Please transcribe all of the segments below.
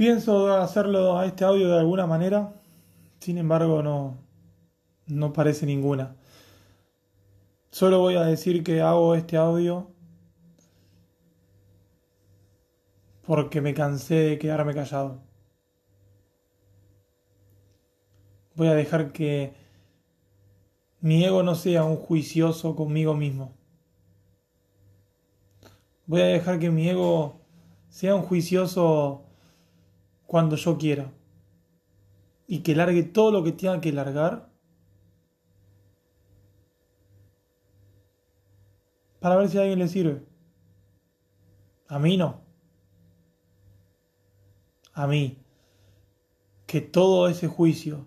Pienso hacerlo a este audio de alguna manera, sin embargo no, no parece ninguna. Solo voy a decir que hago este audio porque me cansé de quedarme callado. Voy a dejar que mi ego no sea un juicioso conmigo mismo. Voy a dejar que mi ego sea un juicioso cuando yo quiera. Y que largue todo lo que tenga que largar para ver si a alguien le sirve. A mí no. A mí. Que todo ese juicio,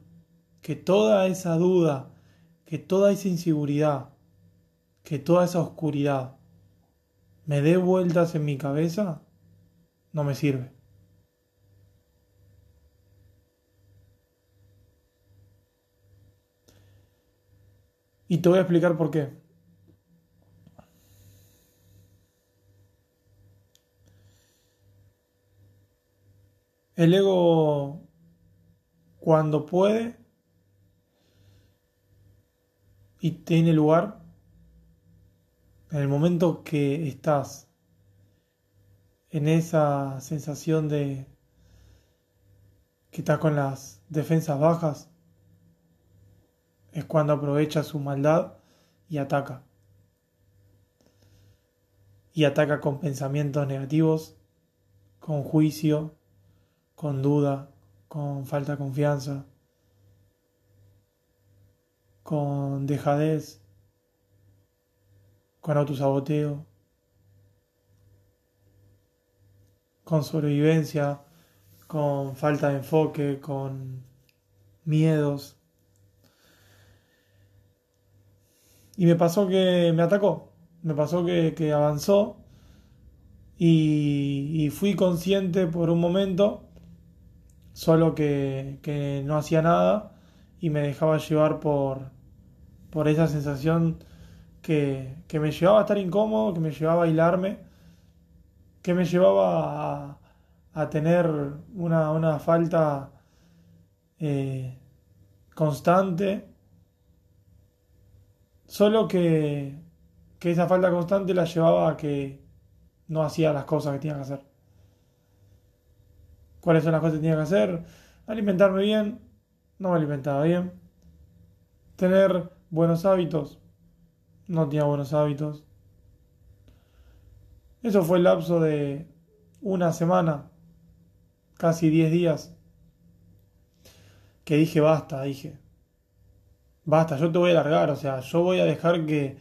que toda esa duda, que toda esa inseguridad, que toda esa oscuridad me dé vueltas en mi cabeza, no me sirve. Y te voy a explicar por qué. El ego, cuando puede y tiene lugar, en el momento que estás en esa sensación de que estás con las defensas bajas, es cuando aprovecha su maldad y ataca. Y ataca con pensamientos negativos, con juicio, con duda, con falta de confianza, con dejadez, con autosaboteo, con sobrevivencia, con falta de enfoque, con miedos. Y me pasó que me atacó, me pasó que, avanzó. Y, fui consciente por un momento solo que, no hacía nada y me dejaba llevar por, por esa sensación que, me llevaba a estar incómodo, que me llevaba a bailarme, que me llevaba a, tener una, falta eh, constante, solo que, que esa falta constante la llevaba a que no hacía las cosas que tenía que hacer. Cuáles son las cosas que tenía que hacer, alimentarme bien, no me alimentaba bien, tener buenos hábitos, no tenía buenos hábitos. Eso fue el lapso de una semana, casi 10 días, que dije basta, dije, basta, yo te voy a largar, o sea, yo voy a dejar que,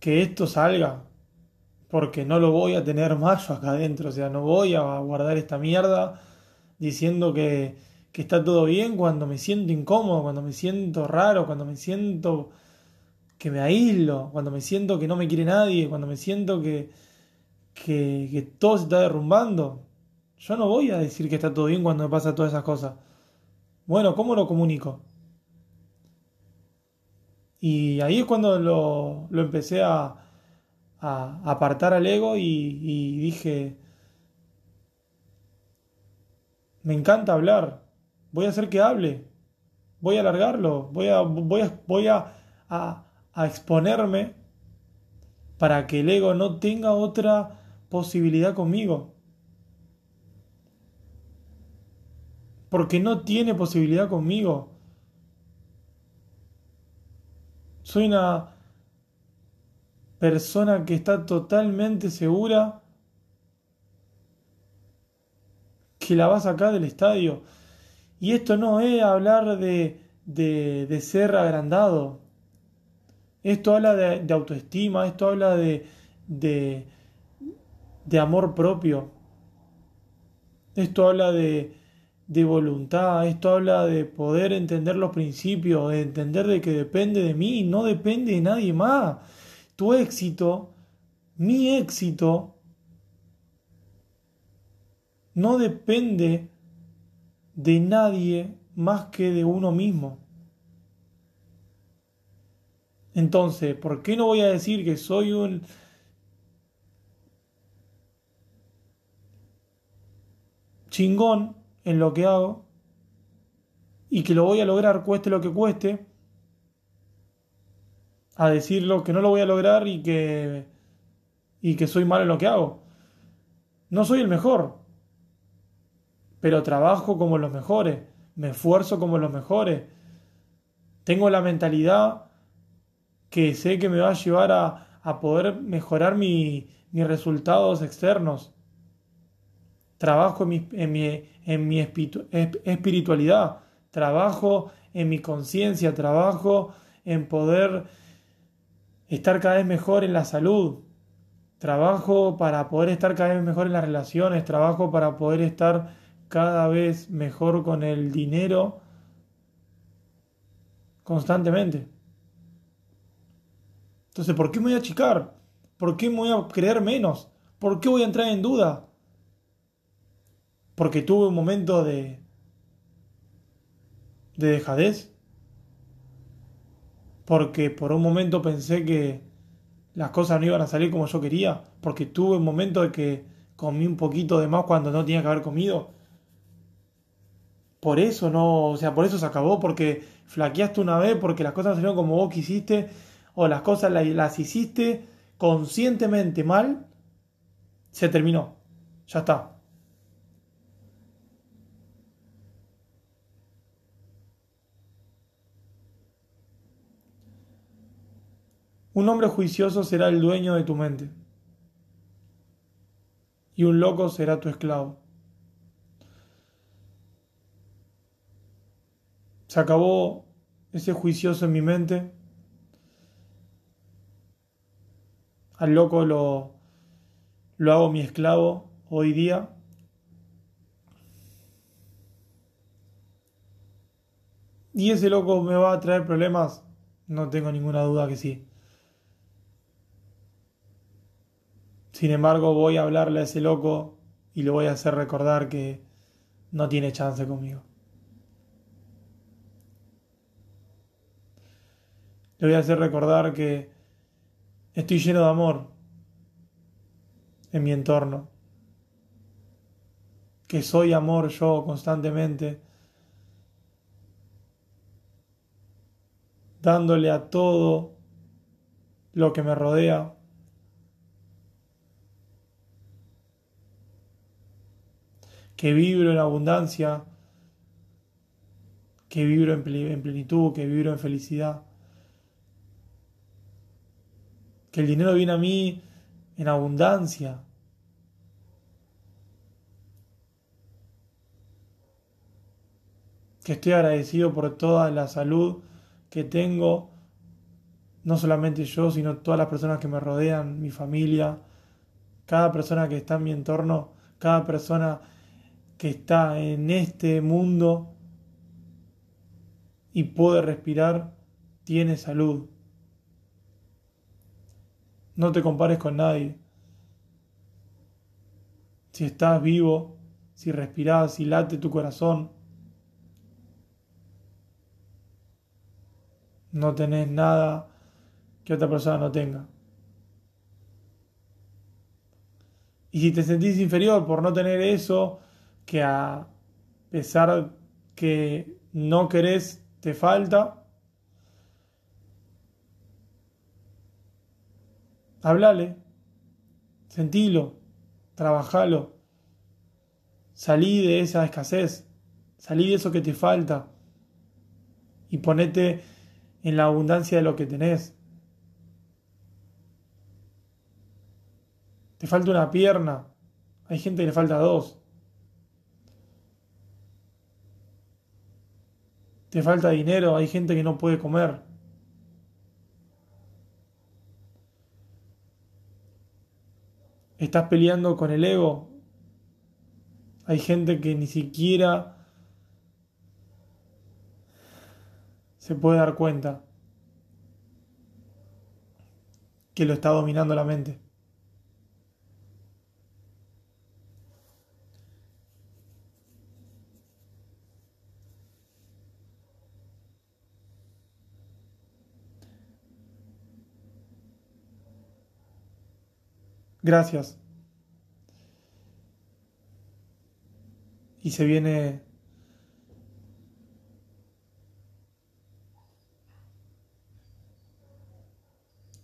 que esto salga, porque no lo voy a tener más acá adentro, o sea, no voy a guardar esta mierda diciendo que, que está todo bien cuando me siento incómodo, cuando me siento raro, cuando me siento que me aíslo, cuando me siento que no me quiere nadie, cuando me siento que, que, que todo se está derrumbando. Yo no voy a decir que está todo bien cuando me pasa todas esas cosas. Bueno, ¿cómo lo comunico? Y ahí es cuando lo, lo empecé a, a apartar al ego y, dije, me encanta hablar, voy a hacer que hable, voy a alargarlo, voy a, voy a, voy a, a exponerme para que el ego no tenga otra posibilidad conmigo. Porque no tiene posibilidad conmigo. Soy una persona que está totalmente segura que la va a sacar del estadio. Y esto no es hablar de, de, ser agrandado. Esto habla de, autoestima, esto habla de, de, de amor propio. Esto habla de, de voluntad, esto habla de poder entender los principios, de entender de que depende de mí, no depende de nadie más tu éxito, mi éxito, no depende de nadie más que de uno mismo. Entonces, ¿por qué no voy a decir que soy un chingón en lo que hago y que lo voy a lograr cueste lo que cueste, a decirlo que no lo voy a lograr y que, y que soy malo en lo que hago. No soy el mejor, pero trabajo como los mejores, me esfuerzo como los mejores. Tengo la mentalidad que sé que me va a llevar a, a poder mejorar mi, mis resultados externos. Trabajo en mi, en mi, en mi espiritualidad, trabajo en mi conciencia, trabajo en poder estar cada vez mejor en la salud, trabajo para poder estar cada vez mejor en las relaciones, trabajo para poder estar cada vez mejor con el dinero constantemente. Entonces, ¿por qué me voy a achicar? ¿Por qué me voy a creer menos? ¿Por qué voy a entrar en duda? Porque tuve un momento de de dejadez. Porque por un momento pensé que las cosas no iban a salir como yo quería. Porque tuve un momento de que comí un poquito de más cuando no tenía que haber comido por eso no, o sea, por eso se acabó, porque flaqueaste una vez, porque las cosas no salieron como vos quisiste, o las cosas las, hiciste conscientemente mal, se terminó. Ya está. Un hombre juicioso será el dueño de tu mente. Y un loco será tu esclavo. Se acabó ese juicioso en mi mente. Al loco lo, lo hago mi esclavo hoy día. ¿Y ese loco me va a traer problemas? No tengo ninguna duda que sí. Sin embargo, voy a hablarle a ese loco y le voy a hacer recordar que no tiene chance conmigo. Le voy a hacer recordar que estoy lleno de amor en mi entorno. Que soy amor yo constantemente. Dándole a todo lo que me rodea. Que vibro en abundancia. Que vibro en plenitud. Que vibro en felicidad. que el dinero viene a mí en abundancia. Que estoy agradecido por toda la salud que tengo, no solamente yo, sino todas las personas que me rodean, mi familia, cada persona que está en mi entorno, cada persona que está en este mundo y puede respirar, tiene salud. No te compares con nadie. Si estás vivo, si respirás, si late tu corazón, no tenés nada que otra persona no tenga. Y si te sentís inferior por no tener eso, que a pesar que no querés, te falta, Hablale, sentilo, trabajalo, salí de esa escasez, salí de eso que te falta y ponete en la abundancia de lo que tenés. Te falta una pierna, hay gente que le falta dos. Te falta dinero, hay gente que no puede comer. estás peleando con el ego. Hay gente que ni siquiera se puede dar cuenta que lo está dominando la mente. Gracias. y se viene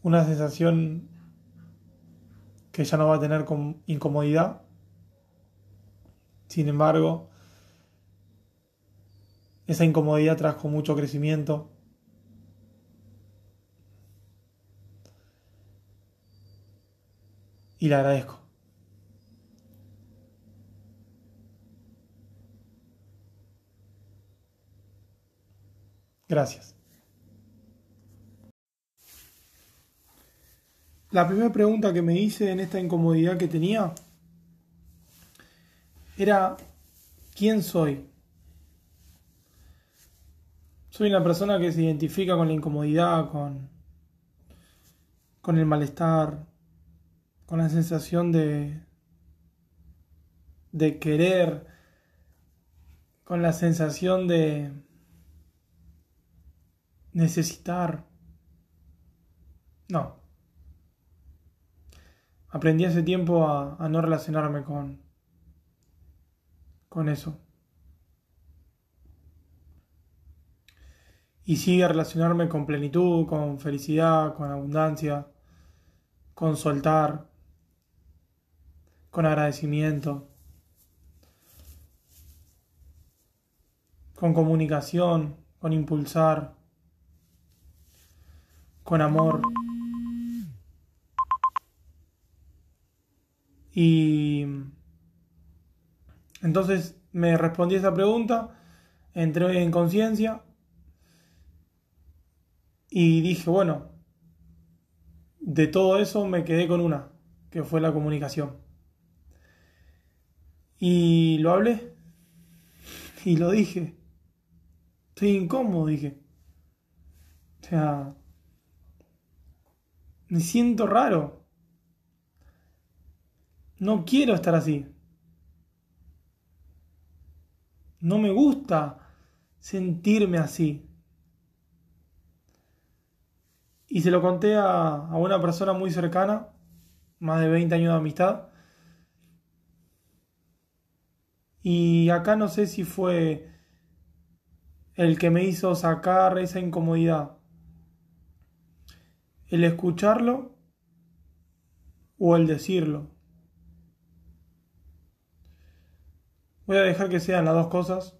una sensación que ya no va a tener incomodidad. Sin embargo, esa incomodidad trajo mucho crecimiento. Y le agradezco. Gracias. La primera pregunta que me hice en esta incomodidad que tenía era, ¿quién soy? Soy una persona que se identifica con la incomodidad, con, con el malestar, con la sensación de, de querer, con la sensación de necesitar. No. Aprendí hace tiempo a, no relacionarme con, con eso. Y sí a relacionarme con plenitud, con felicidad, con abundancia, con soltar, con agradecimiento, con comunicación, con impulsar, con amor. Y entonces me respondí a esa pregunta, entré en conciencia y dije, bueno, de todo eso me quedé con una, que fue la comunicación. Y lo hablé y lo dije. Estoy incómodo, dije. O sea, me siento raro. No quiero estar así. No me gusta sentirme así. Y se lo conté a, una persona muy cercana, más de 20 años de amistad. Y acá no sé si fue el que me hizo sacar esa incomodidad. El escucharlo o el decirlo. Voy a dejar que sean las dos cosas.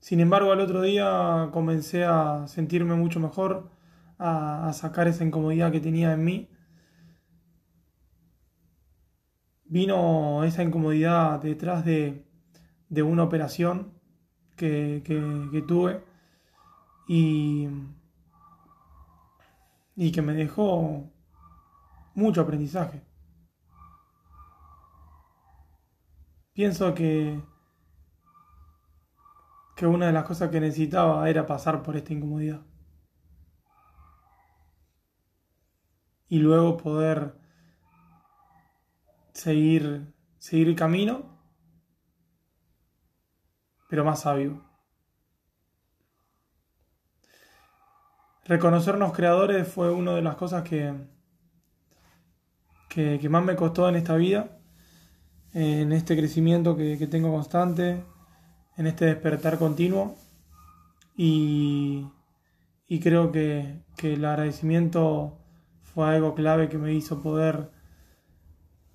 Sin embargo, al otro día comencé a sentirme mucho mejor, a, sacar esa incomodidad que tenía en mí. Vino esa incomodidad detrás de, una operación que, que tuve y, y que me dejó mucho aprendizaje. Pienso que, que una de las cosas que necesitaba era pasar por esta incomodidad. Y luego poder seguir, seguir el camino, pero más sabio. Reconocernos creadores fue una de las cosas que, que, que más me costó en esta vida en este crecimiento que, tengo constante, en este despertar continuo y, creo que, el agradecimiento fue algo clave que me hizo poder,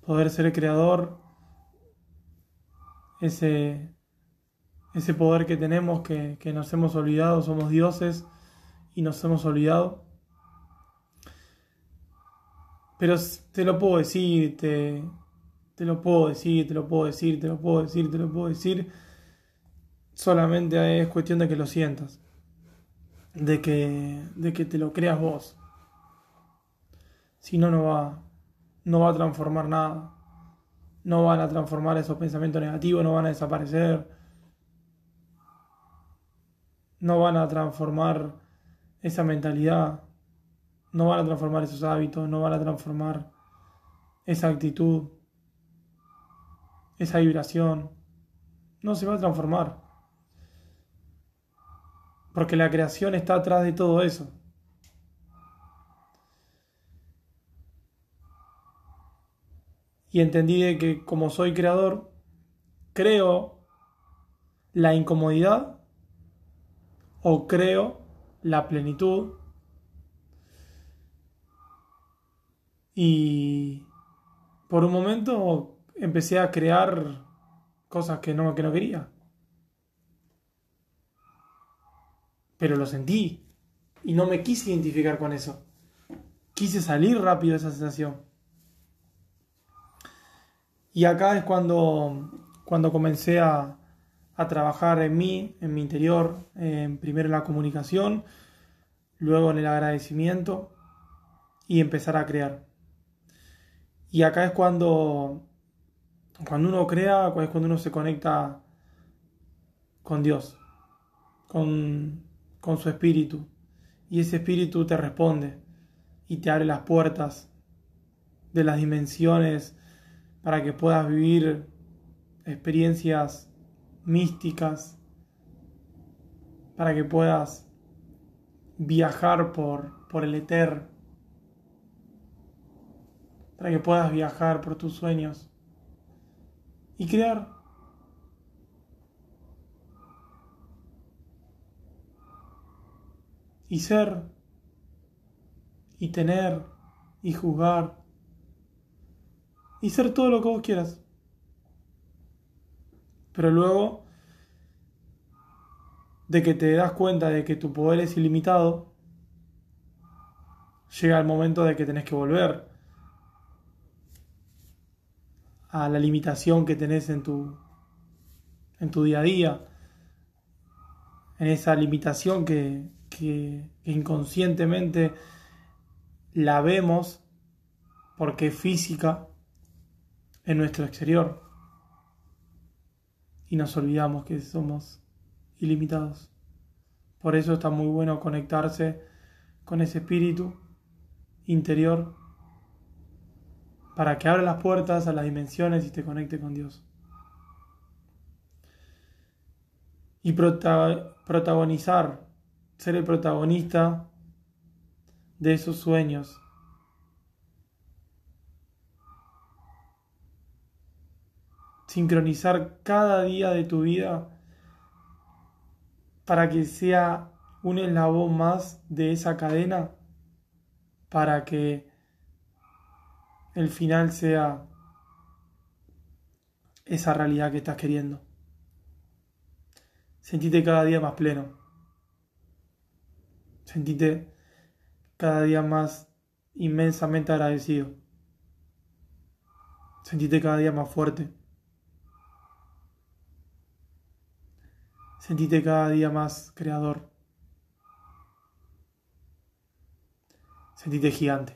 poder ser creador, ese, ese poder que tenemos que, que nos hemos olvidado, somos dioses y nos hemos olvidado. Pero te lo puedo decir, te, te lo puedo decir, te lo puedo decir, te lo puedo decir, te lo puedo decir. Solamente es cuestión de que lo sientas. De que, de que te lo creas vos. Si no, no va, no va a transformar nada. No van a transformar esos pensamientos negativos, no van a desaparecer. No van a transformar esa mentalidad. No van a transformar esos hábitos, no van a transformar esa actitud esa vibración, no se va a transformar. Porque la creación está atrás de todo eso. Y entendí que como soy creador, creo la incomodidad o creo la plenitud y por un momento empecé a crear cosas que no, que no quería. Pero lo sentí y no me quise identificar con eso. Quise salir rápido de esa sensación. Y acá es cuando, cuando comencé a, a trabajar en mí, en mi interior, primero en la comunicación, luego en el agradecimiento y empezar a crear. Y acá es cuando, cuando uno crea, es cuando uno se conecta con Dios, con, con su espíritu. Y ese espíritu te responde y te abre las puertas de las dimensiones para que puedas vivir experiencias místicas, para que puedas viajar por, por el éter para que puedas viajar por tus sueños y crear. Y ser, y tener, y juzgar, y ser todo lo que vos quieras. Pero luego de que te das cuenta de que tu poder es ilimitado, llega el momento de que tenés que volver a la limitación que tenés en tu, en tu día a día, en esa limitación que, que, inconscientemente la vemos porque es física en nuestro exterior y nos olvidamos que somos ilimitados. Por eso está muy bueno conectarse con ese espíritu interior para que abra las puertas a las dimensiones y te conecte con Dios. Y protagonizar, ser el protagonista de esos sueños. Sincronizar cada día de tu vida para que sea un eslabón más de esa cadena, para que el final sea esa realidad que estás queriendo. Sentite cada día más pleno. Sentite cada día más inmensamente agradecido. Sentite cada día más fuerte. Sentite cada día más creador. Sentite gigante.